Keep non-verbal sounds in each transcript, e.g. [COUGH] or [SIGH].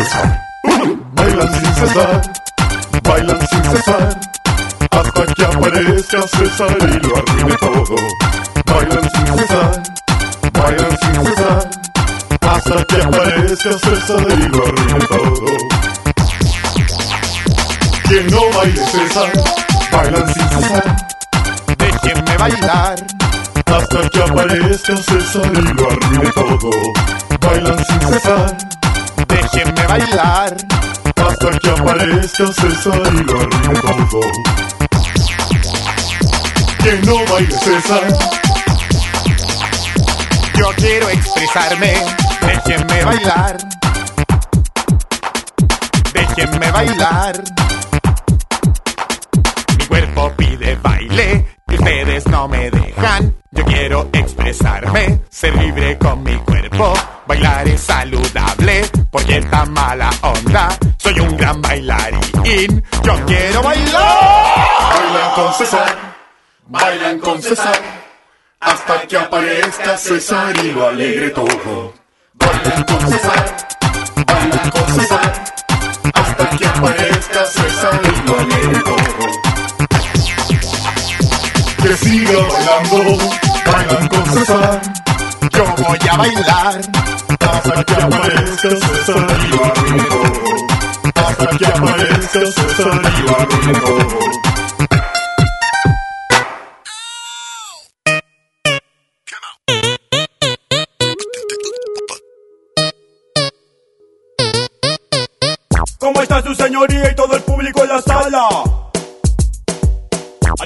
Cesar. Bailan sin cesar, bailan sin cesar, hasta que aparezca César y lo arruine todo. Bailan sin cesar, bailan sin cesar, hasta que aparezca César y lo arruine todo. Quien no baile César, bailan sin cesar, Déjenme bailar. hasta que aparezca César y lo arruine todo. Bailan sin cesar, Déjenme bailar. hasta que aparezca César y lo todo. Quien no baile César, Yo quiero expresarme. Déjenme bailar. Déjenme bailar. Mi cuerpo pide baile y ustedes no me dejan. Yo quiero expresarme, ser libre con mi cuerpo. Bailar es saludable porque esta mala onda. Soy un gran bailarín. Yo quiero bailar. bailan con César, bailan con César, hasta que aparezca César y lo alegre todo. Bailan con César, bailan con César, hasta que aparezca César y lo alegre todo. Que siga bailando, bailan con César, Yo voy a bailar. Hasta que aparezca César y lo arruine todo. Hasta que aparezca César y lo arruine todo. ¿Cómo está su señoría y todo el público en la sala?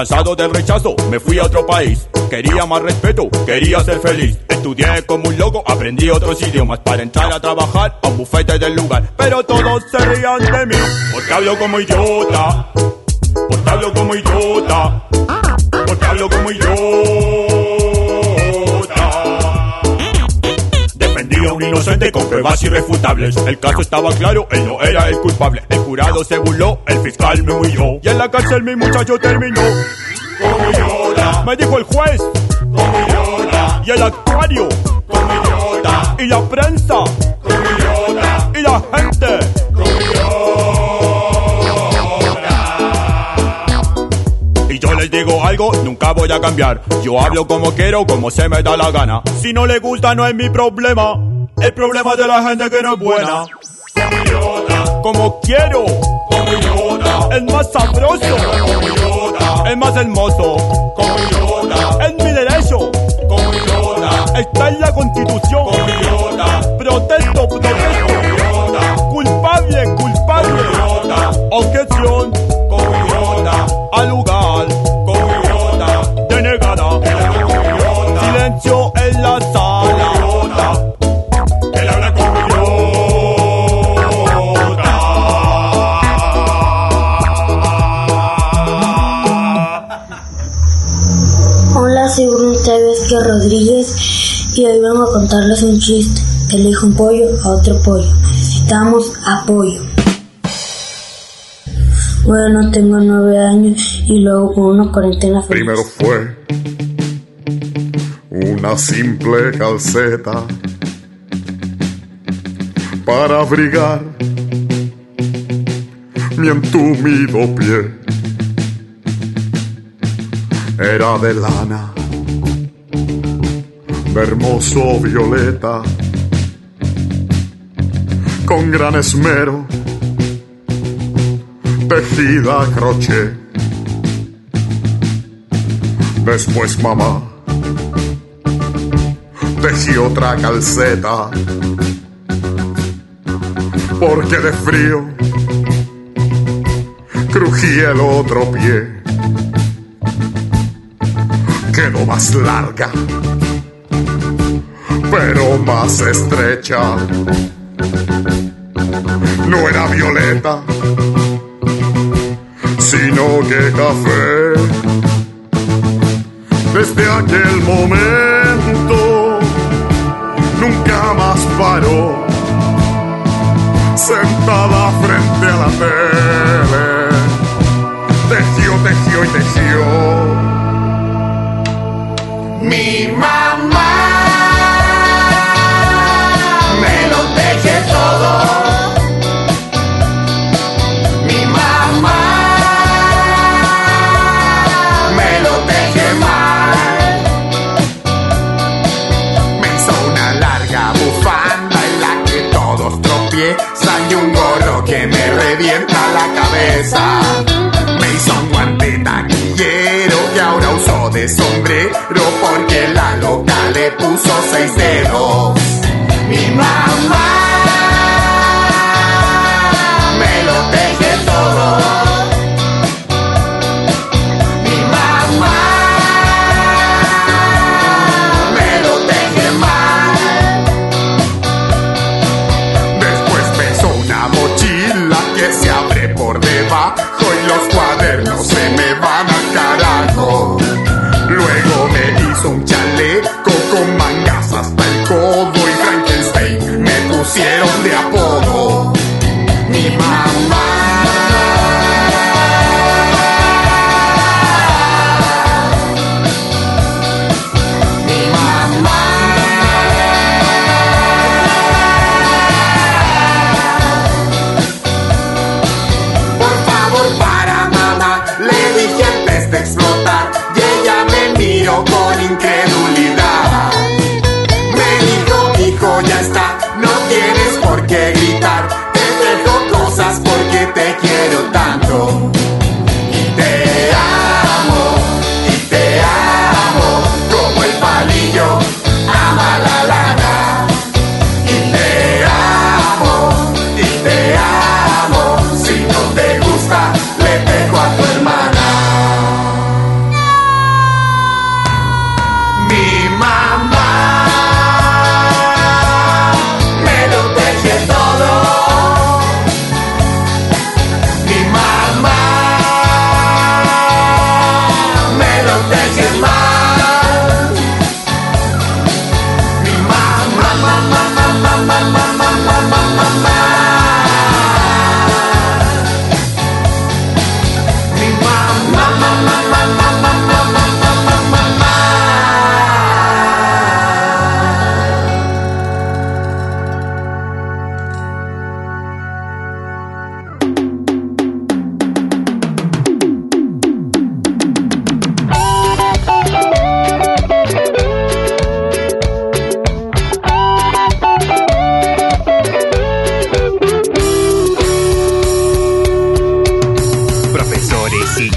Cansado del rechazo, me fui a otro país. Quería más respeto, quería ser feliz. Estudié como un loco, aprendí otros idiomas para entrar a trabajar a un bufete del lugar. Pero todos se rían de mí, porque hablo como idiota. Porque hablo como idiota. Porque hablo como idiota. Inocente con pruebas irrefutables. El caso estaba claro, él no era el culpable. El jurado se burló, el fiscal me huyó. Y en la cárcel mi muchacho terminó. Como. Me dijo el juez. Como. Y el actuario. Como idiota. Y la prensa. Como idiota. Y la gente. Como algo, nunca voy a cambiar. Yo hablo como quiero, como se me da la gana. Si no le gusta, no es mi problema. El problema de la gente que no es buena. Como quiero. Como idiota. El más sabroso. Como idiota. El más hermoso. Como. Es mi derecho. Como. Está en la constitución. Como idiota. Protesto, protesto. Como idiota. Culpable, culpable. Como idiota. Objeción. Como. Al lugar. Y hoy vengo a contarles un chiste que le dijo un pollo a otro pollo. Necesitamos apoyo. Bueno, tengo nueve años y luego con una cuarentena feliz. Primero fue una simple calceta para abrigar mi entumido pie. Era de lana, hermoso violeta, con gran esmero, tejida a crochet. Después mamá tejí otra calceta, porque de frío crujía el otro pie. Quedó más larga, pero más estrecha. No era violeta, sino que café. Desde aquel momento nunca más paró, sentada frente a la tele, tejió, tejió y tejió. Mi mamá Me hizo un guante taquillero que ahora uso de sombrero porque la loca le puso seis dedos. Hasta el codo y Frankenstein me pusieron de apodo. Mi mamá.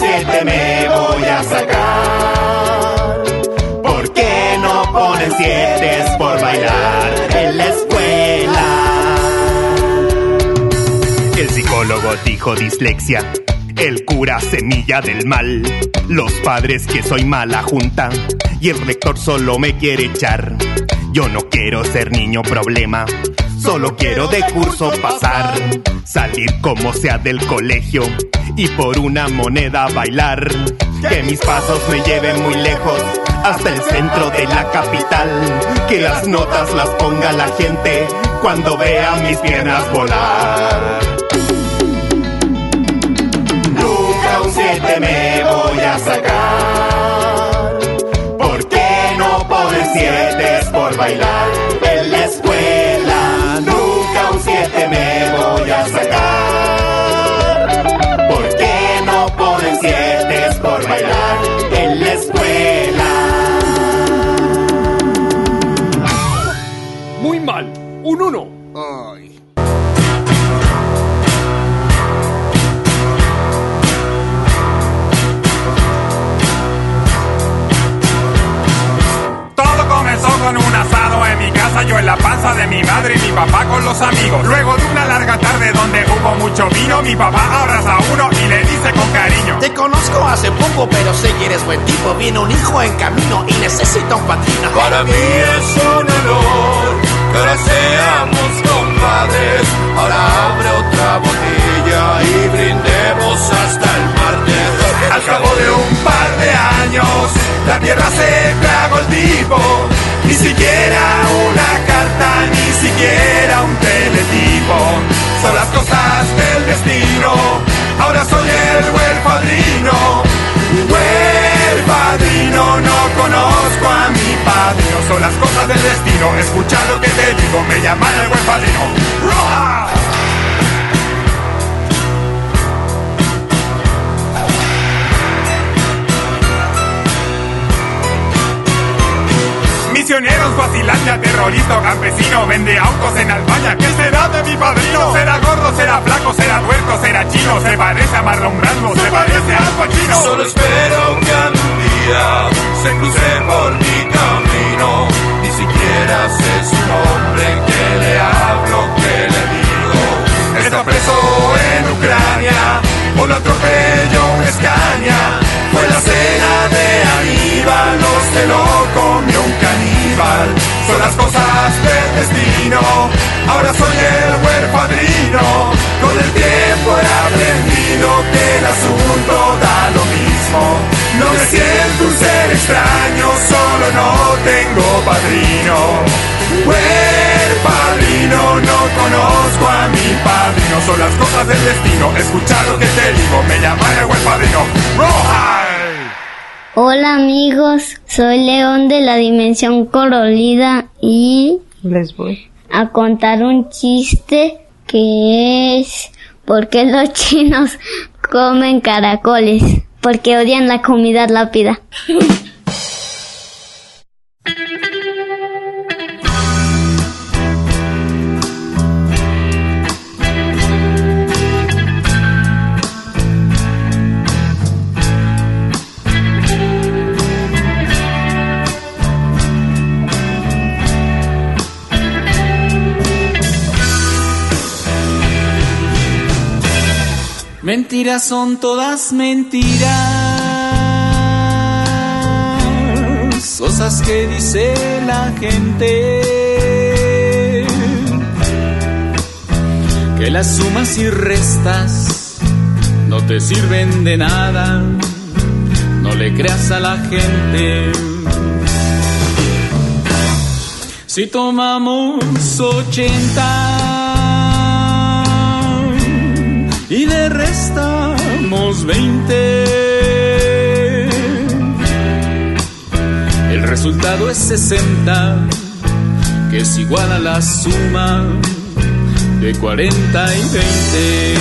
siete me voy a sacar. ¿Por qué no ponen siete por bailar en la escuela? El psicólogo dijo dislexia. El cura semilla del mal. Los padres que soy mala junta. Y el rector solo me quiere echar. Yo no quiero ser niño problema. Solo quiero de curso pasar. Salir como sea del colegio y por una moneda bailar. Que mis pasos me lleven muy lejos. Hasta el centro de la capital. Que las notas las ponga la gente. Cuando vea mis piernas volar. Nunca un siete me voy a sacar. ¿Por qué no ponen siete por bailar en la escuela? Nunca un siete me voy a sacar. De mi madre y mi papá con los amigos. Luego de una larga tarde donde hubo mucho vino, mi papá abraza a uno y le dice con cariño. Te conozco hace poco, pero sé que eres buen tipo. Viene un hijo en camino y necesita un padrino. Para mí es un honor que ahora seamos compadres. Ahora abre otra botella y brindemos hasta el martes. Al cabo de un par de años, la tierra se tragó el tipo. Ni siquiera una carta, ni siquiera un teletipo. Son las cosas del destino. Ahora soy el huerfadrino. Huerfadrino, no conozco a mi padrino. Son las cosas del destino. Escucha lo que te digo, me llaman el huerfadrino. ¡Roja! Misioneros, Guasilandia, terrorista o campesino, vende autos en Albania. ¿Qué será de mi padrino? ¿Será gordo, será flaco, será tuerto, será chino? ¿Se parece a Marlon Brando? ¿Se parece a Pacino? Solo espero que algún día se cruce por mi camino. Ni siquiera sé su nombre, que le hablo, que le digo. Está preso en Ucrania, lo atropello Escaña. Fue la cena de Aníbal, no se lo comió un caníbal. Son las cosas del destino, ahora soy el huerfadrino. Con el tiempo he aprendido que el asunto da lo mismo. No me siento un ser extraño, solo no tengo padrino. No conozco a mi padrino, son las cosas del destino. Escucha lo que te digo, me llaman el huerfadrino. ¡Roja! Hola amigos, soy León de la Dimensión Colorida y les voy a contar un chiste que es ¿por qué los [LAUGHS] chinos comen caracoles? Porque odian la comida rápida. [LAUGHS] Mentiras son todas mentiras, cosas que dice la gente. Que las sumas y restas no te sirven de nada, no le creas a la gente. Si tomamos 80 le restamos 20. El resultado es 60, que es igual a la suma de 40 y 20.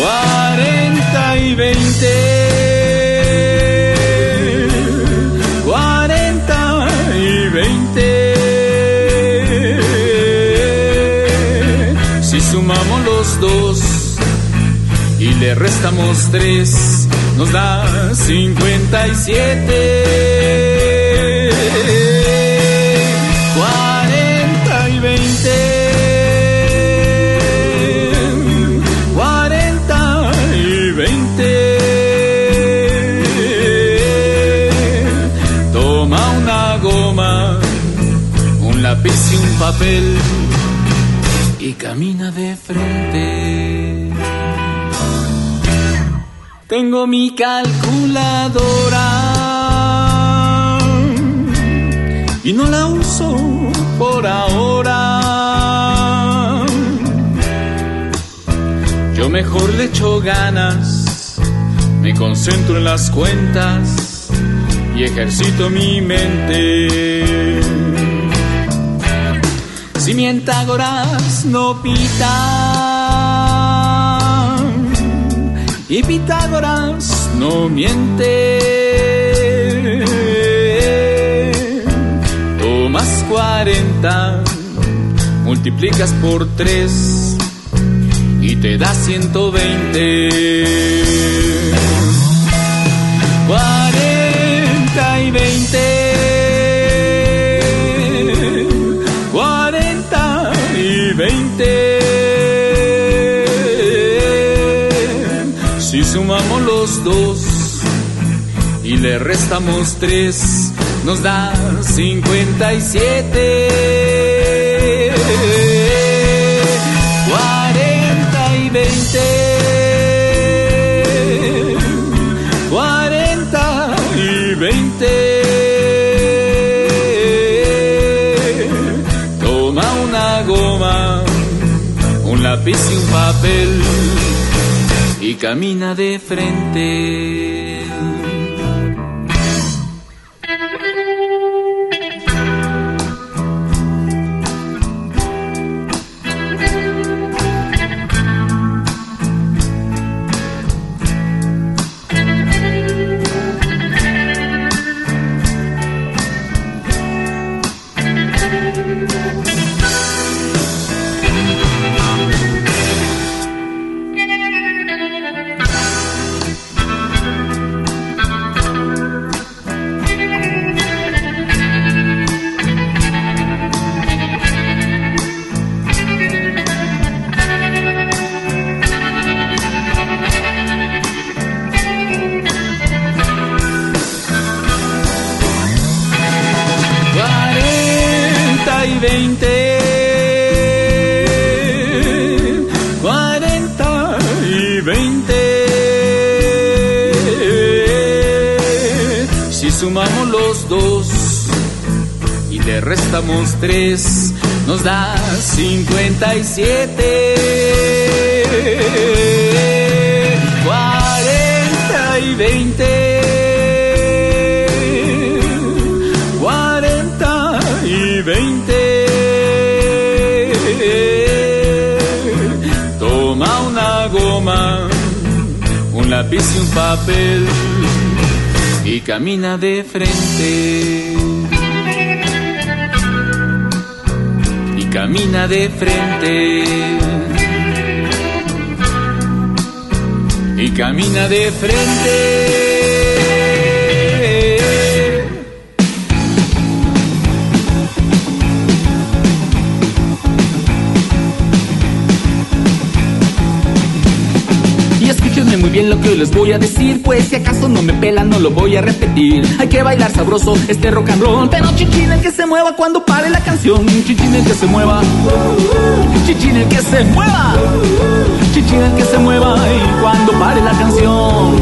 40 y 20. le restamos tres, nos da 57. 40 y 20. 40 y 20. Toma una goma, un lápiz y un papel y camina de frente. Tengo mi calculadora y no la uso por ahora. Yo mejor le echo ganas, me concentro en las cuentas y ejercito mi mente. Si Pitágoras no pita y Pitágoras no miente. Tomas 40, multiplicas por 3 y te da 120. 40 sumamos los dos y le restamos 3, nos da 57. 40 y 20. 40 y 20. Toma una goma, un lápiz y un papel y camina de frente. tres nos da cincuenta y siete. Cuarenta y veinte. Cuarenta y veinte. Toma una goma, un lápiz y un papel. Y camina de frente. Camina de frente. Y camina de frente. Y escúchenme muy bien lo que les voy a decir Pues si acaso no me pelan no lo voy a repetir. Hay que bailar sabroso este rock and roll. Pero chichín el que se mueva cuando pare la canción. Chichín el que se mueva. Chichín el que se mueva. Chichín el que se mueva y cuando pare la canción.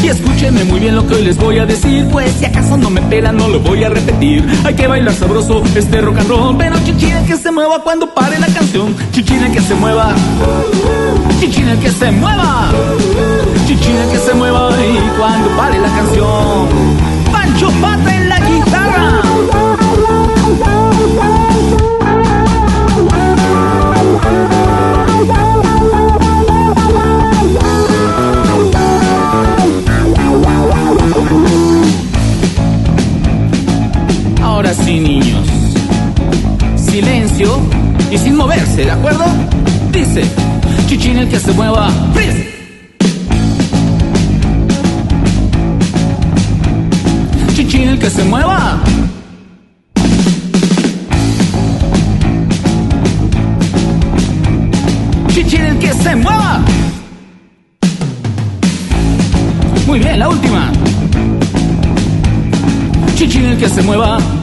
Y escúchenme muy bien lo que hoy les voy a decir Pues si acaso no me pelan no lo voy a repetir. Hay que bailar sabroso este rock and roll. Pero chichín el que se mueva cuando pare la canción. Chichín el que se mueva Chichín el que se mueva Chichín el que se mueva y cuando pare la canción Pancho Pata en la guitarra Ahora sí, niños. Silencio y sin moverse, ¿de acuerdo? Dice, chichín el que se mueva, freeze. Chichín el que se mueva. Chichín el que se mueva. Muy bien, la última. Chichín el que se mueva.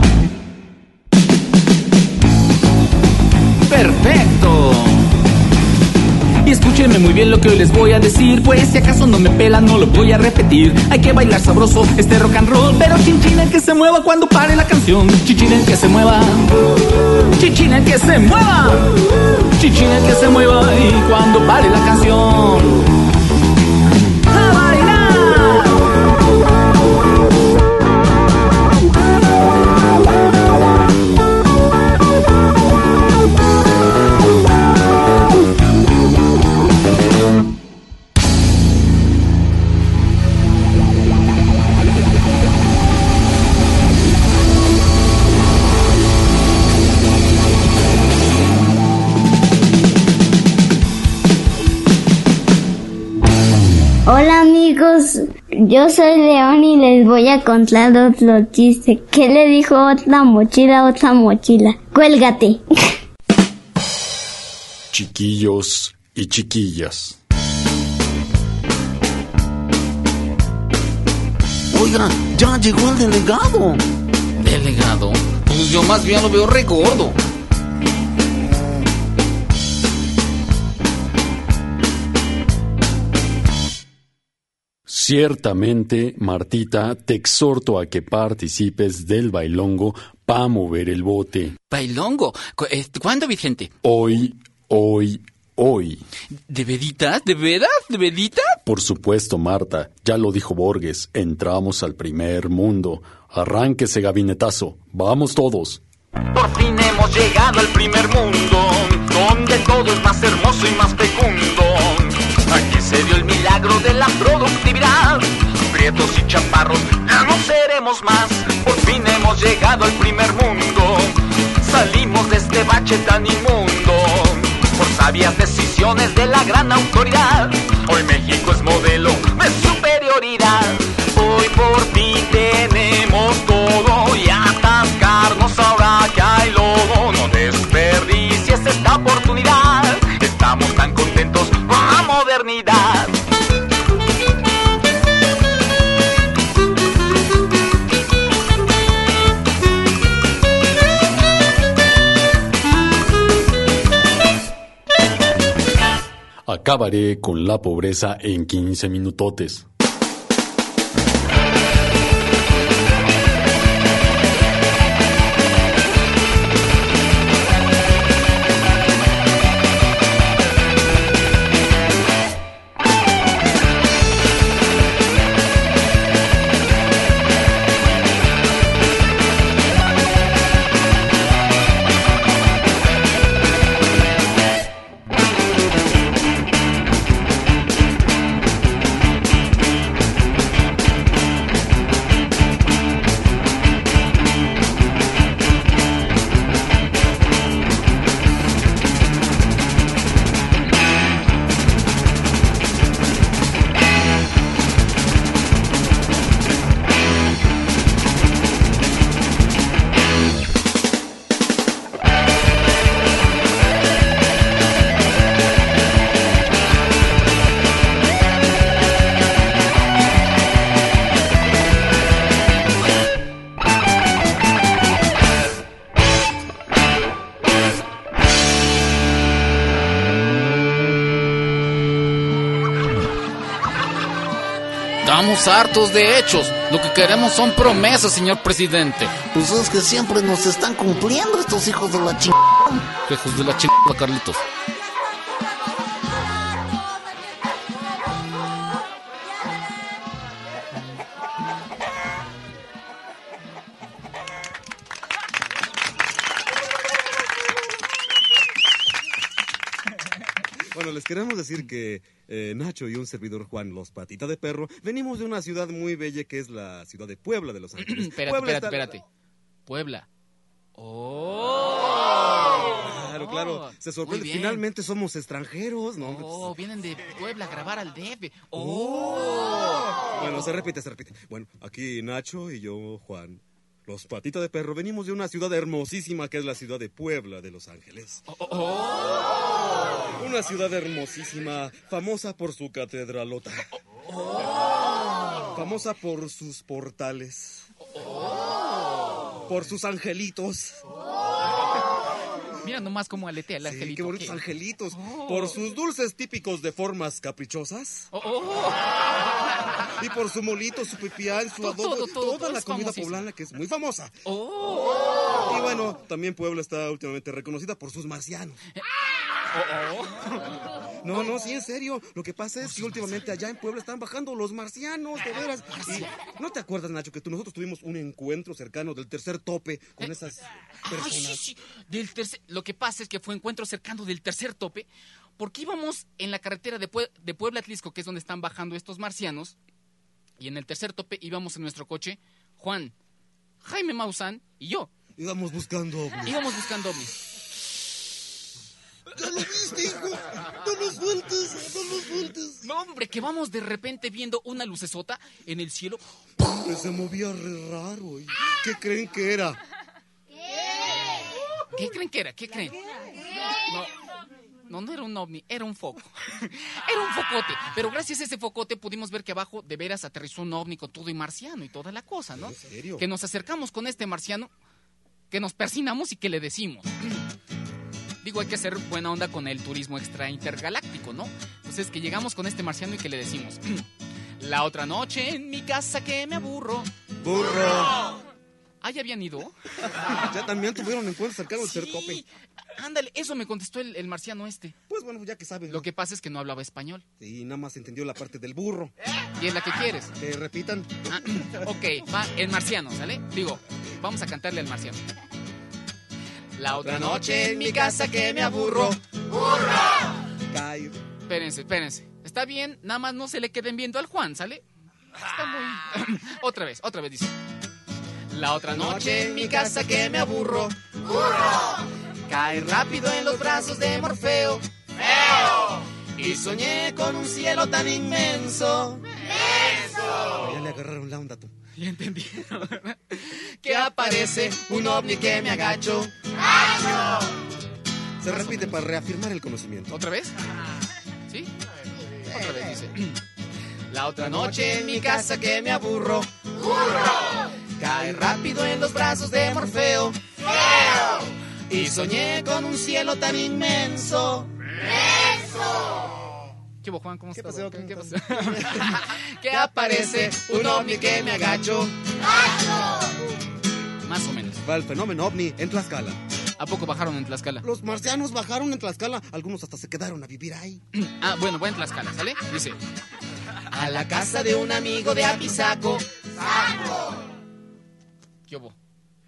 Muy bien lo que hoy les voy a decir, pues si acaso no me pelan no lo voy a repetir. Hay que bailar sabroso este rock and roll, pero chinchinen que se mueva cuando pare la canción. Chinchinen que se mueva, chinchinen que se mueva, chinchinen que se mueva y cuando pare la canción. Yo soy León y les voy a contar otro chiste. ¿Qué le dijo otra mochila a otra mochila? Cuélgate. Chiquillos y chiquillas. Oiga, ya llegó el delegado. ¿Delegado? Pues yo más bien lo veo re gordo. Ciertamente, Martita, te exhorto a que participes del bailongo para mover el bote. ¿Bailongo? Cu- ¿Cuándo, Vicente? Hoy, hoy, hoy. ¿De veritas? ¿De veras? ¿De veritas? Por supuesto, Marta, ya lo dijo Borges, entramos al primer mundo. Arránquese, gabinetazo. Vamos todos. Por fin hemos llegado al primer mundo, donde todo es más hermoso y más fecundo. Se dio el milagro de la productividad. Prietos y chaparros, ya no seremos más. Por fin hemos llegado al primer mundo. Salimos de este bache tan inmundo. Por sabias decisiones de la gran autoridad. Hoy México es modelo de superioridad. Hoy por fin Acabaré con la pobreza en 15 minutotes. De hechos. Lo que queremos son promesas, señor presidente. Pues es que siempre nos están cumpliendo estos hijos de la chingada. Hijos de la chingada, Carlitos. Bueno, les queremos decir que eh, Nacho y un servidor Juan, los patita de perro, venimos de una ciudad muy bella que es la ciudad de Puebla de Los [CLEARS THROAT] Ángeles. espérate, Puebla espérate, está- espérate. Puebla. Claro, claro. Se sorprende. Finalmente somos extranjeros, ¿no? Oh, vienen de Puebla a grabar al DF. Oh. Bueno, se repite, se repite. Bueno, aquí Nacho y yo, Juan, los patitas de perro, venimos de una ciudad hermosísima que es la ciudad de Puebla de Los Ángeles. Una ciudad hermosísima, famosa por su catedralota. Famosa por sus portales. Por sus angelitos. Mira nomás cómo aletea el Sí, angelito. qué bonitos ¿Qué? angelitos. Oh. Por sus dulces típicos de formas caprichosas. Oh, oh. Y por su molito, su pipián, su Todo, adobo, todo, todo, toda la comida famosísimo. poblana que es muy famosa. Y bueno, también Puebla está últimamente reconocida por sus marcianos. No, no, sí, en serio. Lo que pasa es que últimamente allá en Puebla están bajando los marcianos, de veras. Y, ¿No te acuerdas, Nacho, que tú, nosotros tuvimos un encuentro cercano del tercer tope con esas Ay, personas? sí, sí. Del tercer- Lo que pasa es que fue encuentro cercano del tercer tope, porque íbamos en la carretera de, Pue- de Puebla Atlisco, que es donde están bajando estos marcianos, y en el tercer tope íbamos en nuestro coche, Juan, Jaime Maussan y yo. Íbamos buscando ovnis. Íbamos buscando ovnis. ¡Ya lo viste, hijo! ¡No lo sueltes! ¡No lo sueltes! No, hombre, que vamos de repente viendo una lucesota en el cielo. Se movía re raro. ¿y ¿Qué creen que era? ¿Qué creen que era? ¿Qué creen? No, no, no era un ovni, era un foco. [LAUGHS] Era un focote. Pero gracias a ese focote pudimos ver que abajo de veras aterrizó un ovni con todo y marciano y toda la cosa, ¿no? ¿En serio? Que nos acercamos con este marciano, que nos persinamos y que le decimos. Digo, hay que ser buena onda con el turismo extra intergaláctico, ¿no? Entonces, que llegamos con este marciano y que le decimos. [CLEARS THROAT] La otra noche en mi casa que me aburro. ¡Burro! Ah, ¿ya habían ido? [LAUGHS] Ya también tuvieron encuentros cercanos del tercer tope. Ándale, eso me contestó el, el marciano este. Pues bueno, ya que sabes. Lo que pasa es que no hablaba español. Sí, nada más entendió la parte del burro. Y es la que quieres. Que repitan. Ah, [CLEARS THROAT] ok, va el marciano, ¿sale? Digo, vamos a cantarle al marciano. La otra noche en mi casa que me aburro. Cae. Espérense, espérense. Está bien, nada más no se le queden viendo al Juan, ¿sale? Está muy... [LAUGHS] otra vez, otra vez dice. La otra noche en mi casa que me aburro. Cae rápido en los brazos de Morfeo. Y soñé con un cielo tan inmenso. Ya le agarraron la onda tú. [LAUGHS] Ya entendieron, ¿verdad? Que aparece un ovni que me agacho. Se repite para reafirmar el conocimiento. ¿Otra vez? ¿Sí? Otra vez dice. [LAUGHS] La otra noche en mi casa que me aburro. Cae rápido en los brazos de Morfeo. Y soñé con un cielo tan inmenso. ¿Qué Juan? ¿Cómo ¿Qué pasó? ¿Qué, pasó? [LAUGHS] que aparece un ovni que me agacho. Más o menos. Va el fenómeno ovni en Tlaxcala. ¿A poco bajaron en Tlaxcala? Los marcianos bajaron en Tlaxcala. Algunos hasta se quedaron a vivir ahí. [CLEARS THROAT] Ah, bueno, voy en Tlaxcala, ¿sale? Dice. A la casa de un amigo de Apizaco. ¿Qué hubo?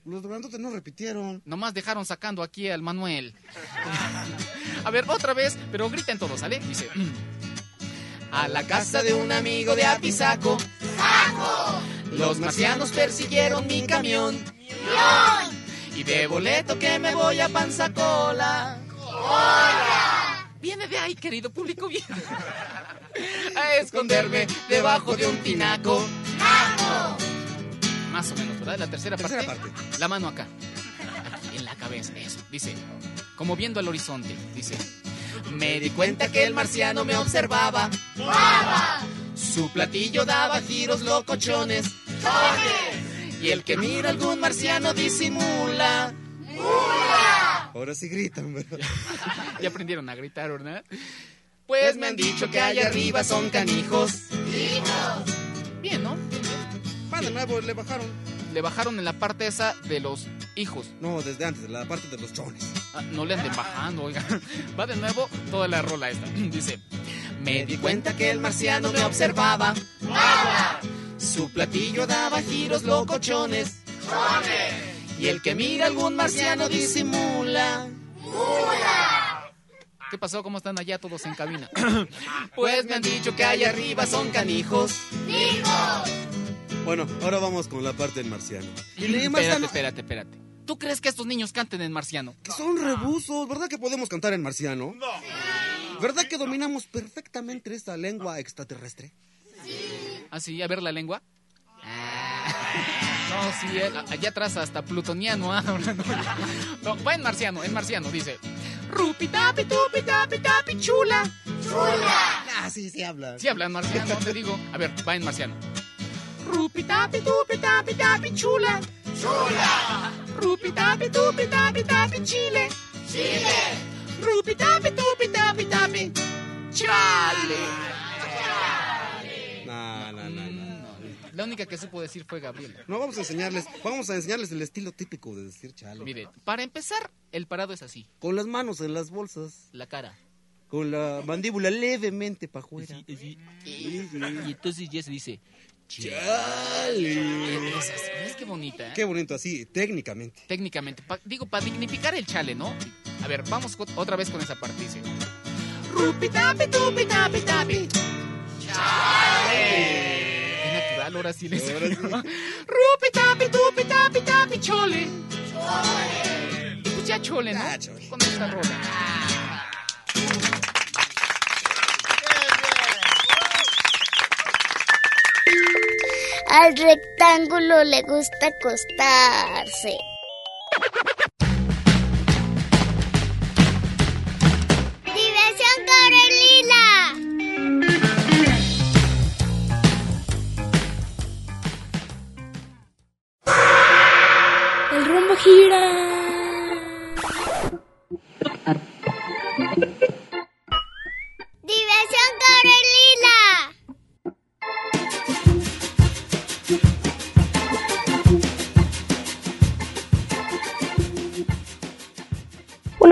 Los grandotes no repitieron. Nomás dejaron sacando aquí al Manuel. [LAUGHS] A ver, otra vez, pero griten todos, ¿sale? Dice. [CLEARS THROAT] A la casa de un amigo de Apizaco. Los marcianos persiguieron mi camión. Y de boleto que me voy a Panzacola. Viene de ahí, querido público, viene. A esconderme debajo de un tinaco. Más o menos, ¿verdad? La tercera, Tercera parte. parte. La mano acá. Aquí, en la cabeza, eso. Dice, como viendo al horizonte, dice. Me di cuenta que el marciano me observaba. Su platillo daba giros locochones. Y el que mira algún marciano disimula. Ahora sí gritan, ¿verdad? [LAUGHS] Ya aprendieron a gritar, ¿verdad? Pues me han dicho que allá arriba son canijos. Bien, ¿no? Va de nuevo, le bajaron. Le bajaron en la parte esa de los hijos. No, desde antes, la parte de los chones. Ah, no le anden bajando, oiga. Va de nuevo toda la rola esta. [CLEARS THROAT] Dice, me di cuenta que el marciano me observaba. Su platillo daba giros locochones. Y el que mira algún marciano disimula. ¿Qué pasó? ¿Cómo están allá todos en cabina? [CLEARS THROAT] pues me han dicho que allá arriba son canijos. Bueno, ahora vamos con la parte del marciano. Y Espérate, espérate, espérate. ¿Tú crees que estos niños canten en marciano? Que son rebusos, ¿verdad que podemos cantar en marciano? No. ¿Verdad que dominamos perfectamente esta lengua extraterrestre? ¿Ah, sí? A ver la lengua. [LAUGHS] No, sí, eh, allá atrás hasta plutoniano. ah, ahora no. No, va en marciano, en marciano, dice. Rupi tapi tupi tapi tapi chula. Ah, sí, sí habla. Sí hablan marciano, te digo. A ver, va en marciano. Rupi tapi tupi tapi tapi chula. Chula. Rupi tapi tupi tapi tapi chile. Sigue. Rupi tapi tupi tapi tapi. Chale. No, no, no, no. La única que supo decir fue Gabriela. No, vamos a enseñarles, vamos a enseñarles el estilo típico de decir chale. Mire, para empezar, el parado es así. Con las manos en las bolsas, La cara. con la mandíbula levemente para afuera. Y entonces ya se dice. Chale. ¿ves qué bonita? eh? Qué bonito así, técnicamente. Técnicamente, pa- digo, para dignificar el chale, ¿no? A ver, vamos otra vez con esa parte. Dice. Rupi tapi tupi tapi tapi. Chale. Es natural, ahora sí les Ahora sí. Rupi tapi tupi tapi tapi chole. Chole. Pues ya chole, ¿no? Con esta rola. Al rectángulo le gusta acostarse.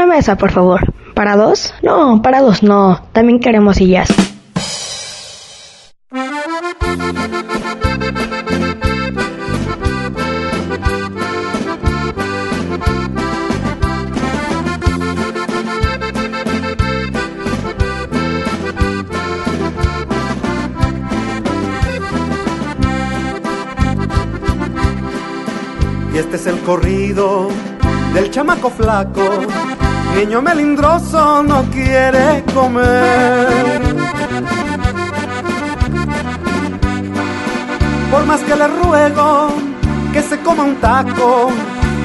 Mesa, por favor. ¿Para dos? No, para dos no. También queremos sillas. Y este es el corrido del chamaco flaco. Niño melindroso no quiere comer. Por más que le ruego que se coma un taco,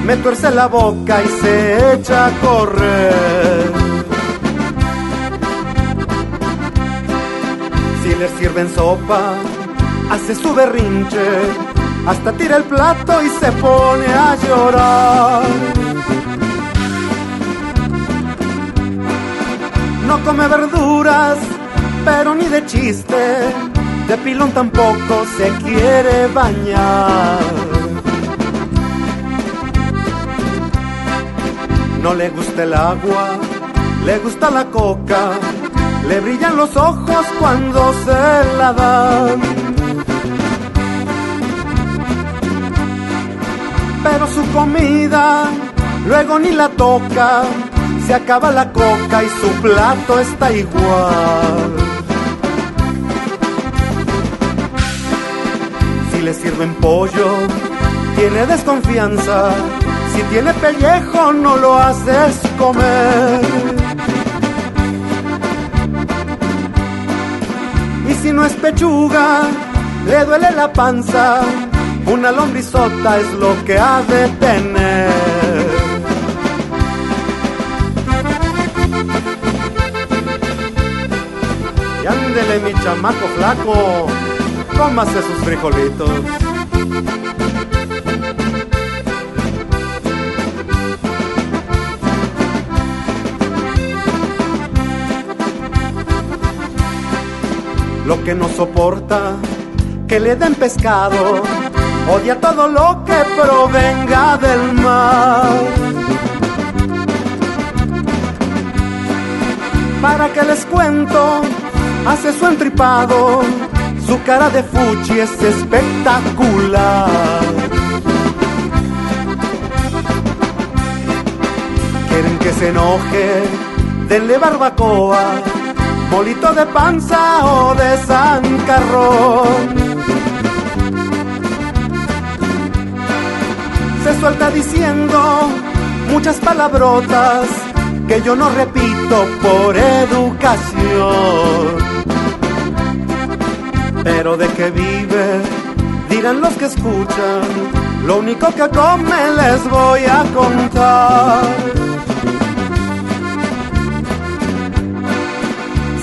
me tuerce la boca y se echa a correr. Si le sirven sopa, hace su berrinche, hasta tira el plato y se pone a llorar. No come verduras, pero ni de chiste, de pilón tampoco se quiere bañar. No le gusta el agua, le gusta la coca, le brillan los ojos cuando se la dan. Pero su comida luego ni la toca, se acaba la coca y su plato está igual. Si le sirven pollo, tiene desconfianza. Si tiene pellejo, no lo haces comer. Y si no es pechuga, le duele la panza. Una lombrizota es lo que ha de tener. Ándele mi chamaco flaco, cómase sus frijolitos. Lo que no soporta, que le den pescado, odia todo lo que provenga del mar. ¿Para que les cuento? Hace su entripado, su cara de fuchi es espectacular. Quieren que se enoje, denle barbacoa, molito de panza o de zancarrón. Se suelta diciendo muchas palabrotas que yo no repito por educación. Pero de que vive, dirán los que escuchan, lo único que come les voy a contar.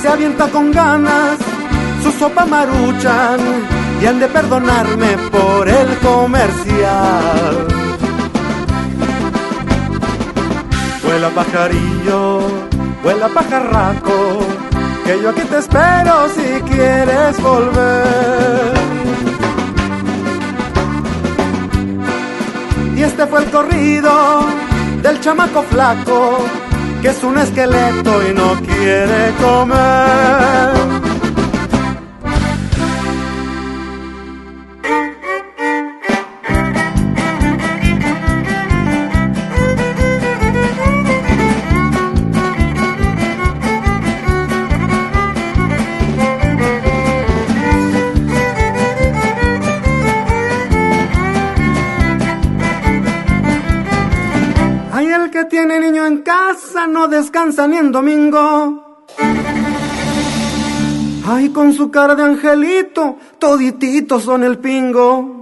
Se avienta con ganas su sopa maruchan y han de perdonarme por el comercial. Vuela pajarillo, vuela pajarraco, que yo aquí te espero si quieres volver. Y este fue el corrido del chamaco flaco, que es un esqueleto y no quiere comer. No descansa ni en domingo. Ay, con su cara de angelito, todititos son el pingo.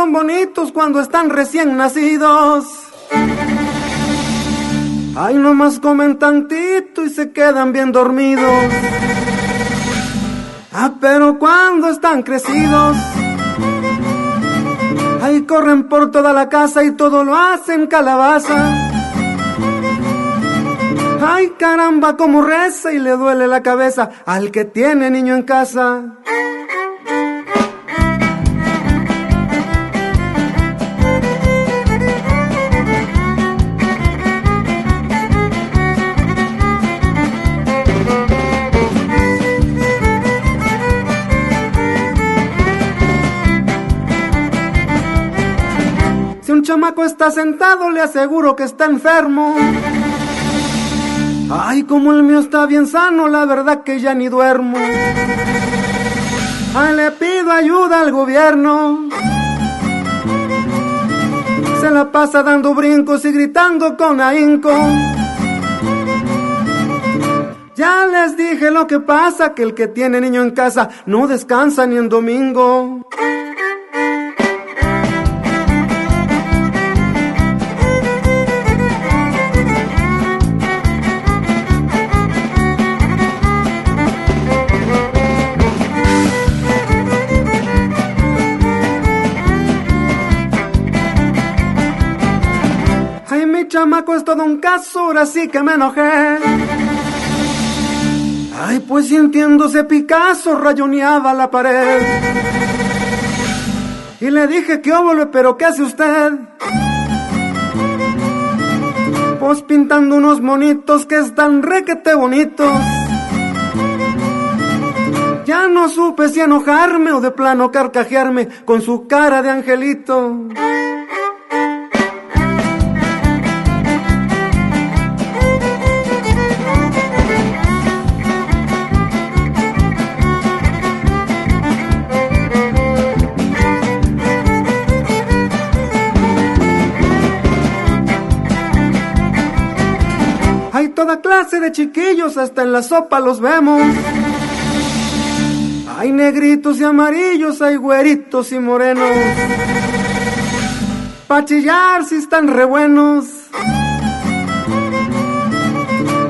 Son bonitos cuando están recién nacidos. Ay, nomás comen tantito y se quedan bien dormidos. Ah, pero cuando están crecidos. Ay, corren por toda la casa y todo lo hacen calabaza. Ay, caramba, como reza y le duele la cabeza al que tiene niño en casa. Chamaco está sentado, le aseguro que está enfermo. Ay, como el mío está bien sano, la verdad que ya ni duermo. Ay, le pido ayuda al gobierno. Se la pasa dando brincos y gritando con ahínco. Ya les dije lo que pasa, que el que tiene niño en casa no descansa ni en domingo. Chamaco es todo un caso, ahora sí que me enojé. Ay, pues sintiéndose Picasso rayoneaba la pared. Y le dije que óvole, pero ¿qué hace usted? Pues pintando unos monitos que están requete bonitos. Ya no supe si enojarme o de plano carcajearme con su cara de angelito. Toda clase de chiquillos, hasta en la sopa los vemos. Hay negritos y amarillos, hay güeritos y morenos. Pa' chillar si están re buenos.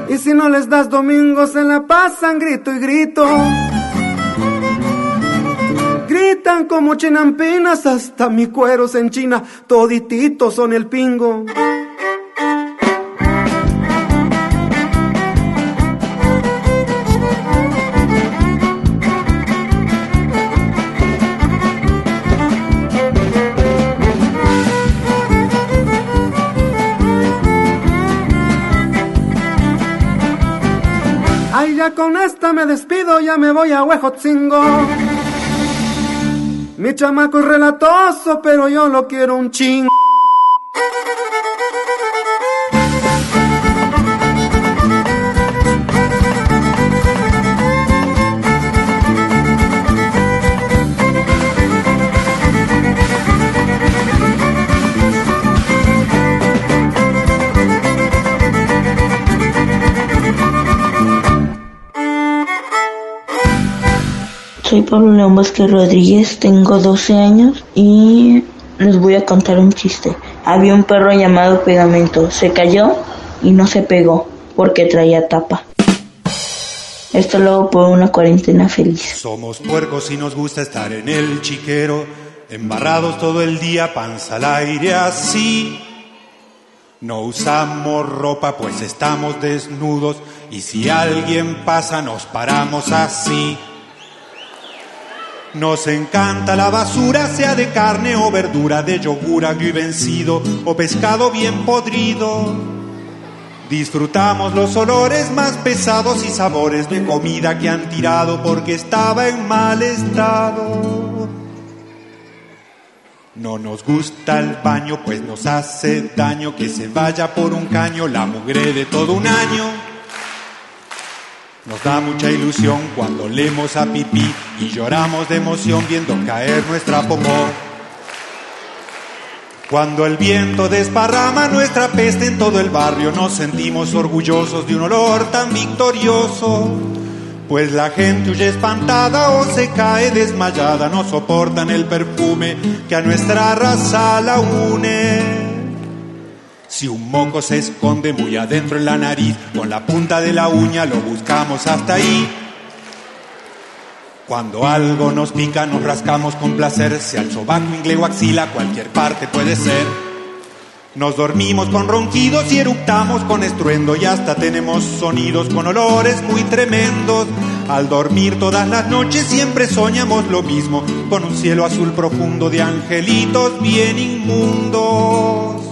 Y si no les das domingos, se la pasan grito y grito. Gritan como chinampinas, hasta mi cuero se enchina, todititos son el pingo. Con esta me despido, ya me voy a Huejotzingo. Mi chamaco es relatoso, pero yo lo quiero un chingo. Soy Pablo León Vázquez Rodríguez, tengo 12 años y les voy a contar un chiste. Había un perro llamado Pegamento, se cayó y no se pegó porque traía tapa. Esto luego por una cuarentena feliz. Somos puercos y nos gusta estar en el chiquero, embarrados todo el día, panza al aire así. No usamos ropa pues estamos desnudos y si alguien pasa nos paramos así. Nos encanta la basura, sea de carne o verdura, de yogur agrio vencido o pescado bien podrido. Disfrutamos los olores más pesados y sabores de comida que han tirado porque estaba en mal estado. No nos gusta el baño, pues nos hace daño que se vaya por un caño la mugre de todo un año. Nos da mucha ilusión cuando leemos a pipí y lloramos de emoción viendo caer nuestra popó. Cuando el viento desparrama nuestra peste en todo el barrio, nos sentimos orgullosos de un olor tan victorioso. Pues la gente huye espantada o se cae desmayada, no soportan el perfume que a nuestra raza la une. Si un moco se esconde muy adentro en la nariz, con la punta de la uña lo buscamos hasta ahí. Cuando algo nos pica, nos rascamos con placer, sea el sobaco, ingle o axila, cualquier parte puede ser. Nos dormimos con ronquidos y eructamos con estruendo y hasta tenemos sonidos con olores muy tremendos. Al dormir todas las noches siempre soñamos lo mismo, con un cielo azul profundo de angelitos bien inmundos.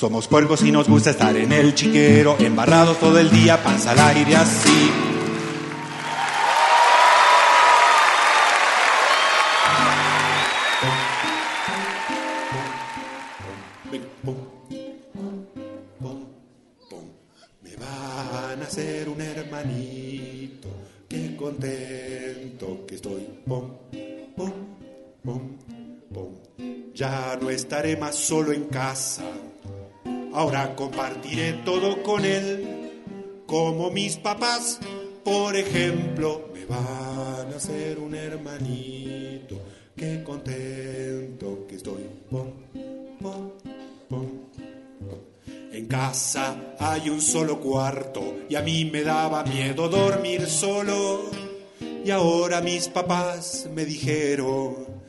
Somos puercos y nos gusta estar en el chiquero, embarrados todo el día, panza al aire así. Me van a hacer un hermanito, qué contento que estoy. Pom, pom, pom, pom. Ya no estaré más solo en casa, ahora compartiré todo con él, como mis papás, por ejemplo, me van a hacer un hermanito, qué contento que estoy. Pom, pom, pom. En casa hay un solo cuarto y a mí me daba miedo dormir solo. Y ahora mis papás me dijeron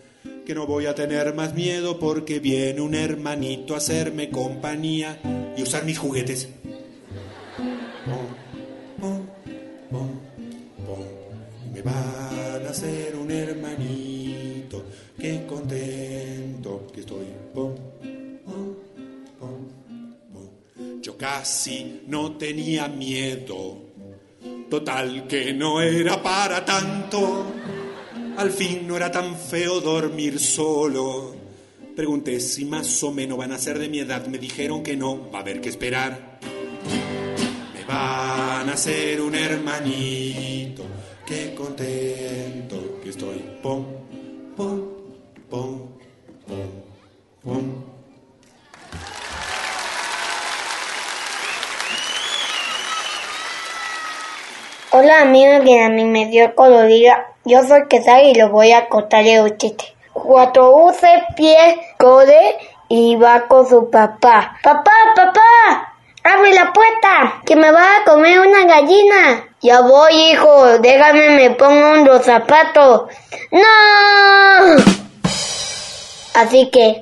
que no voy a tener más miedo porque viene un hermanito a hacerme compañía y usar mis juguetes. Me van a hacer un hermanito, qué contento que estoy. Yo casi no tenía miedo, total que no era para tanto. Al fin no era tan feo dormir solo. Pregunté si más o menos van a ser de mi edad. Me dijeron que no, va a haber que esperar. Me van a hacer un hermanito. Qué contento que estoy. Pom, pom, pom, pom, pom. Hola amiga que a mí me dio colorida. Yo soy Quesada y lo voy a contarle un chiste. Cuatro uce pies corre y va con su papá. Papá, papá, abre la puerta, que me va a comer una gallina. Ya voy, hijo, déjame me pongo unos zapatos. ¡No! Así que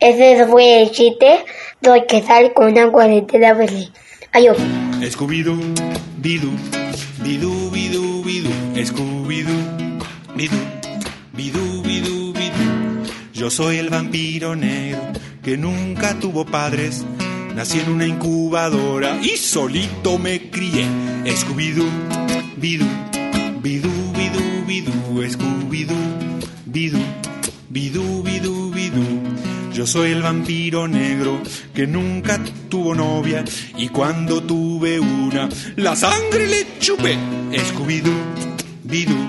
ese fue el chiste. Doy que sal con una cuarentena feliz. Adiós. Bidú, Bidú, Bidú, Bidú, Scooby-Doo, Bidú, Bidú, Bidú, Bidú. Yo soy el vampiro negro que nunca tuvo padres. Nací en una incubadora y solito me crié. Scooby-Doo, Bidú, Bidú, Bidú, Bidú, Scooby-Doo, Bidú, Bidú, Bidú. Yo soy el vampiro negro que nunca tuvo novia y cuando tuve una, la sangre le chupé. Scooby-Doo, Bidú,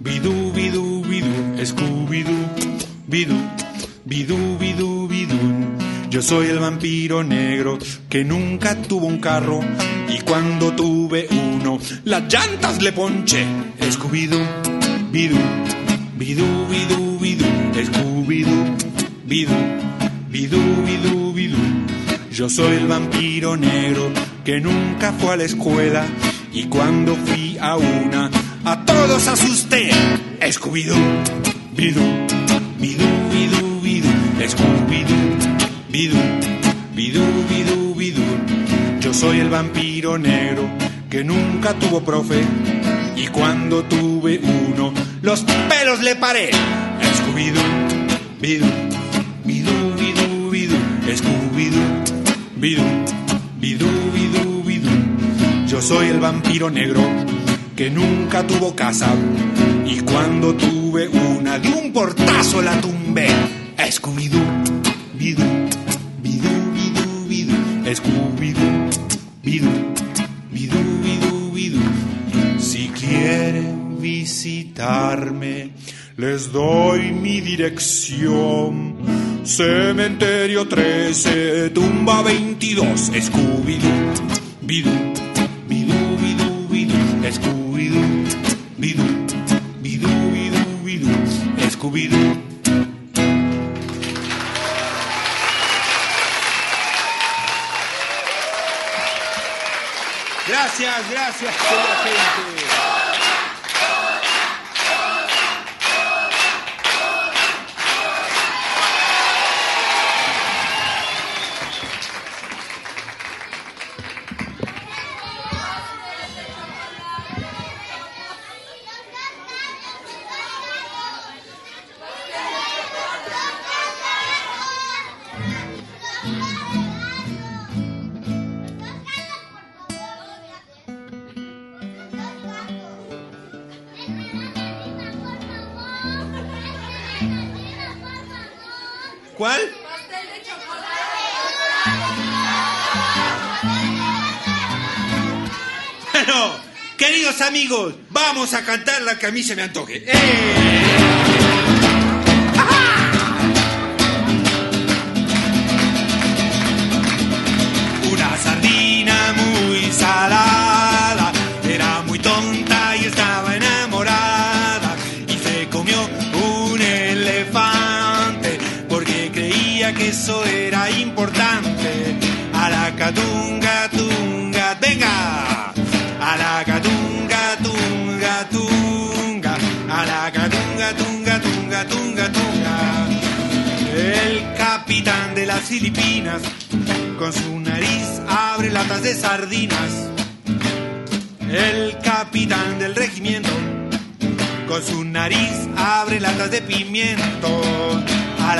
Bidú, Bidú, Bidú, Scooby-Doo, Bidú, Bidú, Bidú, Bidú. Yo soy el vampiro negro que nunca tuvo un carro y cuando tuve uno, las llantas le ponché. Scooby-Doo, bidú, bidú, bidú, bidú, Scooby-Doo, bidú, bidú, bidú, bidú. Yo soy el vampiro negro que nunca fue a la escuela y cuando fui a una a todos asusté. Scooby-Doo, bidú, bidú, bidú, bidú, Scooby-Doo, bidú, bidú, bidú, bidú. Yo soy el vampiro negro que nunca tuvo profe y cuando tuve uno los pelos le paré. Scooby-Doo, bidú, bidú, bidú, bidú, Scooby-Doo, bidú, bidú, bidú, bidú. Yo soy el vampiro negro que nunca tuvo casa y cuando tuve una de un portazo la tumbé. Scooby-Doo, bidú, bidú, bidú, bidú, Scooby-Doo, bidú, bidú, bidú, bidú. Si quieren visitarme, les doy mi dirección. Cementerio 13, tumba 22, Scooby-Doo, bidú, bidú, bidú, bidú, Scooby-Doo, bidú, bidú, bidú, bidú, Scooby-Doo. Gracias, gracias, querida gente. Amigos, vamos a cantar la que a mí se me antoje. ¡Eh! Filipinas con su nariz abre latas de sardinas. El capitán del regimiento con su nariz abre latas de pimiento. A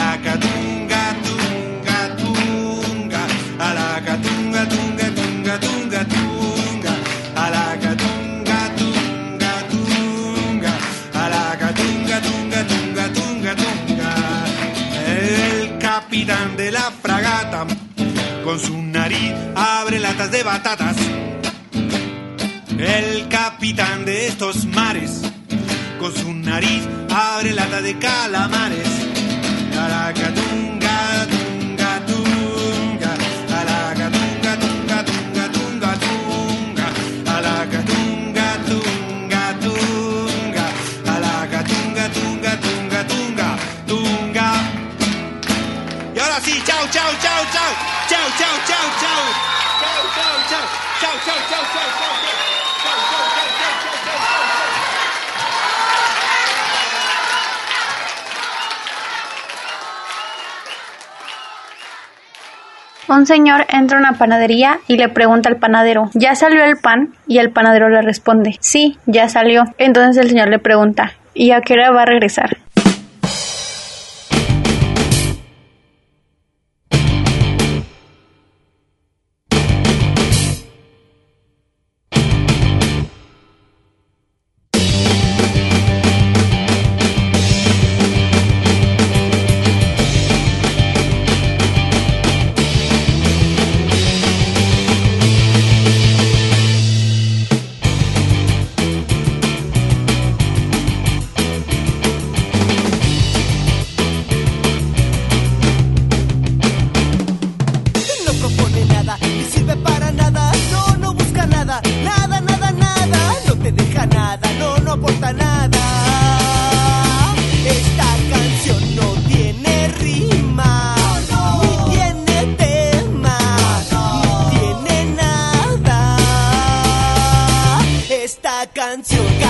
capitán de la fragata con su nariz abre latas de batatas. El capitán de estos mares con su nariz abre lata de calamares. Aracatunga, Un señor entra a una panadería y le pregunta al panadero, ¿ya salió el pan? Y el panadero le responde, sí, ya salió. Entonces el señor le pregunta, ¿y a qué hora va a regresar? until God.